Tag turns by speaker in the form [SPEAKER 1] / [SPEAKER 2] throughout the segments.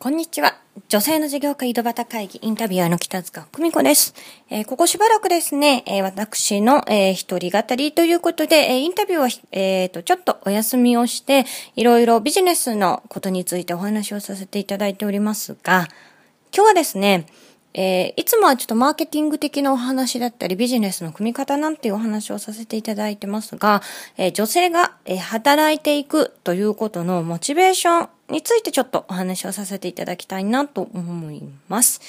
[SPEAKER 1] こんにちは。女性の事業家井戸端会議インタビュアーの北塚久美子です。えー、ここしばらくですね、えー、私の、えー、一人語りということで、え、インタビューは、えー、と、ちょっとお休みをして、いろいろビジネスのことについてお話をさせていただいておりますが、今日はですね、え、いつもはちょっとマーケティング的なお話だったり、ビジネスの組み方なんていうお話をさせていただいてますが、え、女性が、え、働いていくということのモチベーションについてちょっとお話をさせていただきたいなと思います。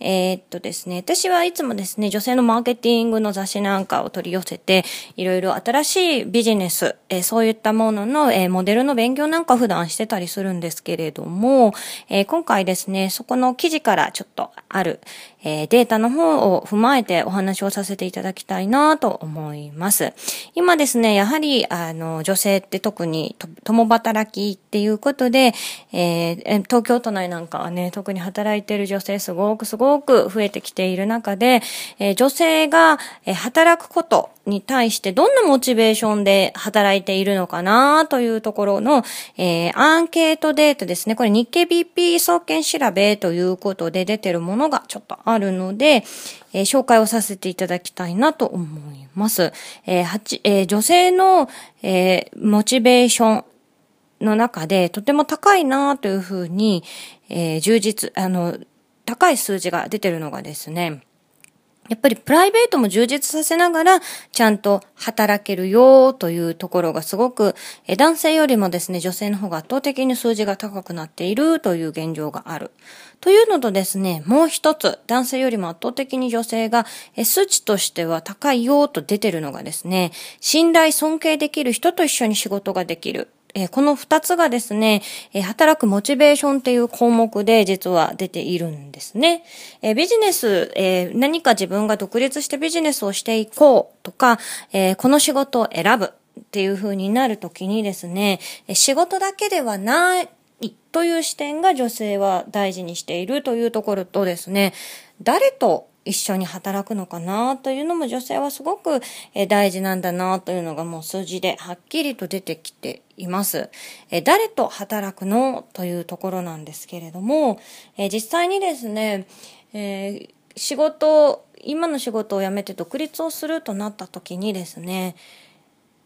[SPEAKER 1] えー、っとですね、私はいつもですね、女性のマーケティングの雑誌なんかを取り寄せて、いろいろ新しいビジネス、えー、そういったものの、えー、モデルの勉強なんか普段してたりするんですけれども、え今回ですね、そこの記事からちょっとある、えデータの方を踏まえてお話をさせていただきたいなと思います。今ですね、やはり、あの、女性って特に共働きっていうことで、えー、東京都内なんかはね、特に働いている女性すごくすごく増えてきている中で、えー、女性が、働くことに対してどんなモチベーションで働いているのかなというところの、えー、アンケートデータですね。これ日経 BP 総研調べということで出てるものがちょっとあるので、えー、紹介をさせていただきたいなと思います。えーえー、女性の、えー、モチベーションの中でとても高いなというふうに、えー、充実、あの、高い数字が出てるのがですね、やっぱりプライベートも充実させながら、ちゃんと働けるよというところがすごく、え男性よりもですね、女性の方が圧倒的に数字が高くなっているという現状がある。というのとですね、もう一つ、男性よりも圧倒的に女性が、え数値としては高いよと出てるのがですね、信頼尊敬できる人と一緒に仕事ができる。えこの二つがですね、え働くモチベーションっていう項目で実は出ているんですね。えビジネス、え何か自分が独立してビジネスをしていこうとか、えこの仕事を選ぶっていう風になるときにですね、仕事だけではないという視点が女性は大事にしているというところとですね、誰と一緒に働くのかなというのも女性はすごく大事なんだなというのがもう数字ではっきりと出てきています。誰と働くのというところなんですけれども、実際にですね、えー、仕事、今の仕事を辞めて独立をするとなった時にですね、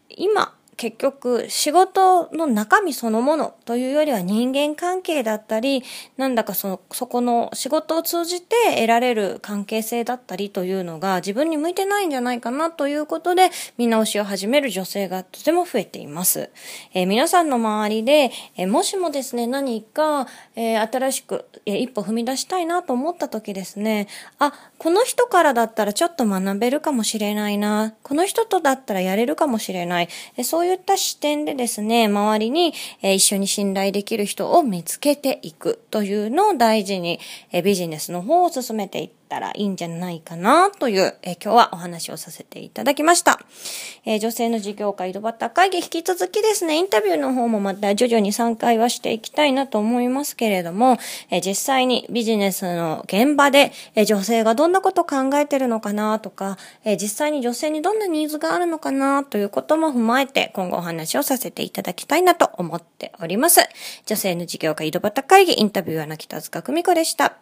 [SPEAKER 1] 今結局仕事の中身そのものというよりは人間関係だったり、なんだかその、そこの仕事を通じて得られる関係性だったりというのが自分に向いてないんじゃないかなということで見直しを始める女性がとても増えています。えー、皆さんの周りで、えー、もしもですね、何か、えー、新しく、え一歩踏み出したいなと思った時ですね、あ、この人からだったらちょっと学べるかもしれないな、この人とだったらやれるかもしれない、えそういういった視点でですね、周りに、え一緒に信頼できる人を見つけていくというのを大事に、えビジネスの方を進めていってったらいいんじゃないかなという、え今日はお話をさせていただきました。えー、女性の事業家井戸端会議引き続きですね、インタビューの方もまた徐々に参回はしていきたいなと思いますけれども、えー、実際にビジネスの現場で、えー、女性がどんなことを考えてるのかなとか、え実際に女性にどんなニーズがあるのかなということも踏まえて今後お話をさせていただきたいなと思っております。女性の事業家井戸端会議インタビューはな北塚久美子でした。